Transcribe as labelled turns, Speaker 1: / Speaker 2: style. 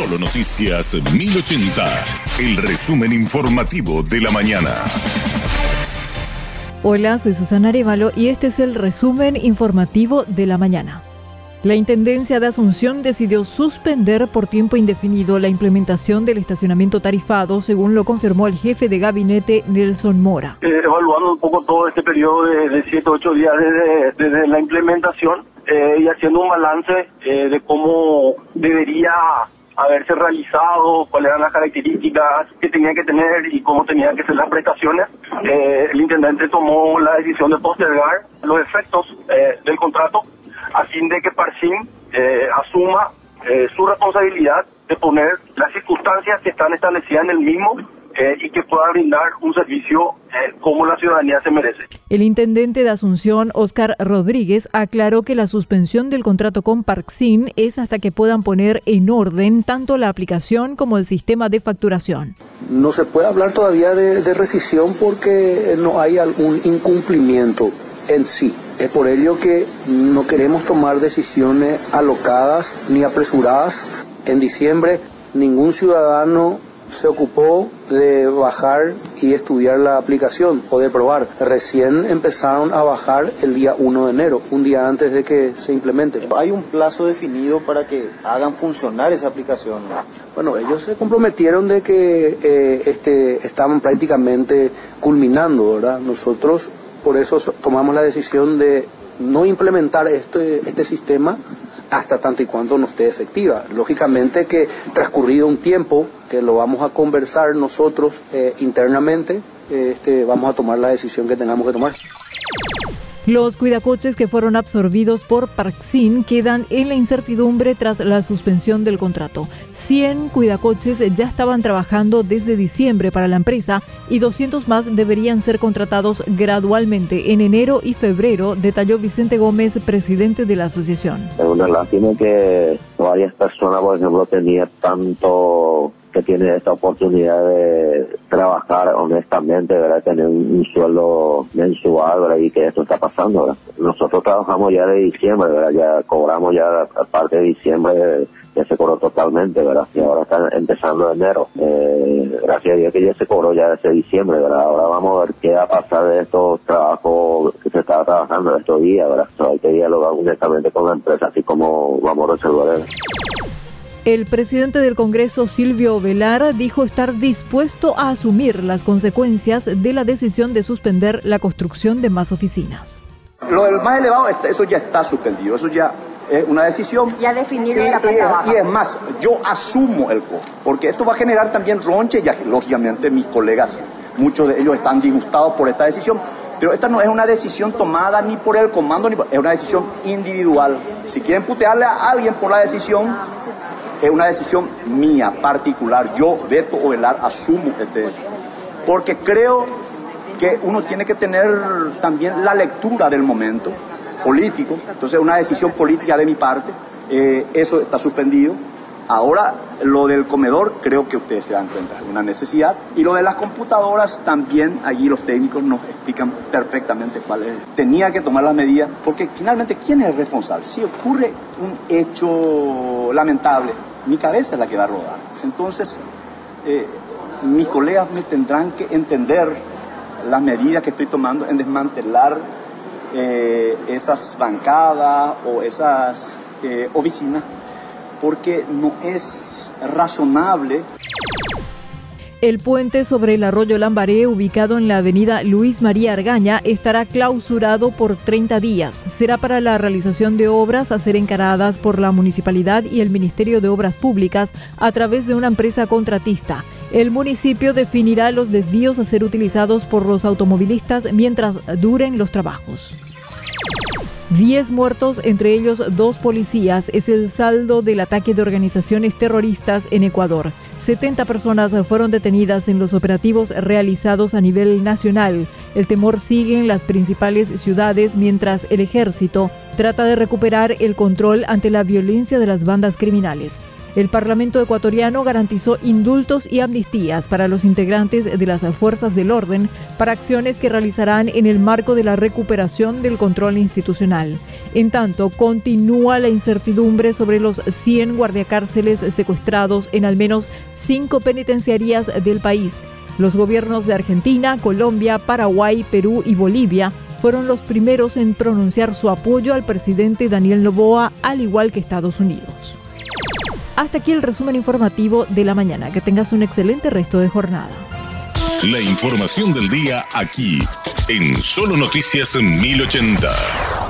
Speaker 1: Solo Noticias 1080, el resumen informativo de la mañana.
Speaker 2: Hola, soy Susana Arevalo y este es el resumen informativo de la mañana. La Intendencia de Asunción decidió suspender por tiempo indefinido la implementación del estacionamiento tarifado, según lo confirmó el jefe de gabinete Nelson Mora.
Speaker 3: Eh, evaluando un poco todo este periodo de 7 o 8 días desde, la implementación eh, y haciendo un balance eh, de cómo debería haberse realizado, cuáles eran las características que tenía que tener y cómo tenían que ser las prestaciones, el intendente tomó la decisión de postergar los efectos del contrato a fin de que Parsim eh, asuma eh, su responsabilidad de poner las circunstancias que están establecidas en el mismo eh, y que pueda brindar un servicio como la ciudadanía se merece.
Speaker 2: El intendente de Asunción, Oscar Rodríguez, aclaró que la suspensión del contrato con Parksin es hasta que puedan poner en orden tanto la aplicación como el sistema de facturación.
Speaker 4: No se puede hablar todavía de, de rescisión porque no hay algún incumplimiento en sí. Es por ello que no queremos tomar decisiones alocadas ni apresuradas. En diciembre ningún ciudadano se ocupó de bajar y estudiar la aplicación o de probar. Recién empezaron a bajar el día 1 de enero, un día antes de que se implemente.
Speaker 5: ¿Hay un plazo definido para que hagan funcionar esa aplicación?
Speaker 4: Bueno, ellos se comprometieron de que eh, este, estaban prácticamente culminando, ¿verdad? Nosotros por eso tomamos la decisión de no implementar este, este sistema hasta tanto y cuando no esté efectiva. Lógicamente que transcurrido un tiempo, que lo vamos a conversar nosotros eh, internamente, este, vamos a tomar la decisión que tengamos que tomar.
Speaker 2: Los cuidacoches que fueron absorbidos por Parksin quedan en la incertidumbre tras la suspensión del contrato. 100 cuidacoches ya estaban trabajando desde diciembre para la empresa y 200 más deberían ser contratados gradualmente en enero y febrero, detalló Vicente Gómez, presidente de la asociación.
Speaker 6: Es una lástima que varias personas, por ejemplo, tenían tanto tiene esta oportunidad de trabajar honestamente, ¿verdad? Tener un, sueldo mensual, ¿verdad? Y que esto está pasando. Nosotros trabajamos ya de diciembre, ¿verdad? Ya cobramos ya a parte de diciembre, ya se cobró totalmente, ¿verdad? Y ahora está empezando enero. Eh, gracias a Dios que ya se cobró ya desde diciembre, ¿verdad? Ahora vamos a ver qué va a pasar de estos trabajos que se estaba trabajando estos días, ¿verdad? hay que dialogar honestamente con la empresa, así como vamos a resolver.
Speaker 2: El presidente del Congreso, Silvio Velar, dijo estar dispuesto a asumir las consecuencias de la decisión de suspender la construcción de más oficinas.
Speaker 7: Lo del más elevado, eso ya está suspendido, eso ya es una decisión.
Speaker 8: Ya definido en la
Speaker 7: planta Y es más, yo asumo el costo, porque esto va a generar también ronche y lógicamente mis colegas, muchos de ellos están disgustados por esta decisión, pero esta no es una decisión tomada ni por el comando, ni es una decisión individual. Si quieren putearle a alguien por la decisión, es una decisión mía, particular. Yo, Beto Ovelar, asumo este. Porque creo que uno tiene que tener también la lectura del momento político. Entonces, una decisión política de mi parte. Eh, eso está suspendido. Ahora, lo del comedor, creo que ustedes se dan cuenta, es una necesidad. Y lo de las computadoras, también allí los técnicos nos explican perfectamente cuál es. Tenía que tomar las medidas, porque finalmente, ¿quién es el responsable? Si ocurre un hecho lamentable, mi cabeza es la que va a rodar. Entonces, eh, mis colegas me tendrán que entender las medidas que estoy tomando en desmantelar eh, esas bancadas o esas eh, oficinas, porque no es razonable
Speaker 2: el puente sobre el arroyo Lambaré, ubicado en la avenida Luis María Argaña, estará clausurado por 30 días. Será para la realización de obras a ser encaradas por la municipalidad y el Ministerio de Obras Públicas a través de una empresa contratista. El municipio definirá los desvíos a ser utilizados por los automovilistas mientras duren los trabajos. Diez muertos, entre ellos dos policías, es el saldo del ataque de organizaciones terroristas en Ecuador. 70 personas fueron detenidas en los operativos realizados a nivel nacional. El temor sigue en las principales ciudades mientras el ejército trata de recuperar el control ante la violencia de las bandas criminales. El Parlamento ecuatoriano garantizó indultos y amnistías para los integrantes de las fuerzas del orden para acciones que realizarán en el marco de la recuperación del control institucional. En tanto, continúa la incertidumbre sobre los 100 guardiacárceles secuestrados en al menos cinco penitenciarías del país. Los gobiernos de Argentina, Colombia, Paraguay, Perú y Bolivia fueron los primeros en pronunciar su apoyo al presidente Daniel Noboa, al igual que Estados Unidos. Hasta aquí el resumen informativo de la mañana. Que tengas un excelente resto de jornada.
Speaker 1: La información del día aquí, en Solo Noticias 1080.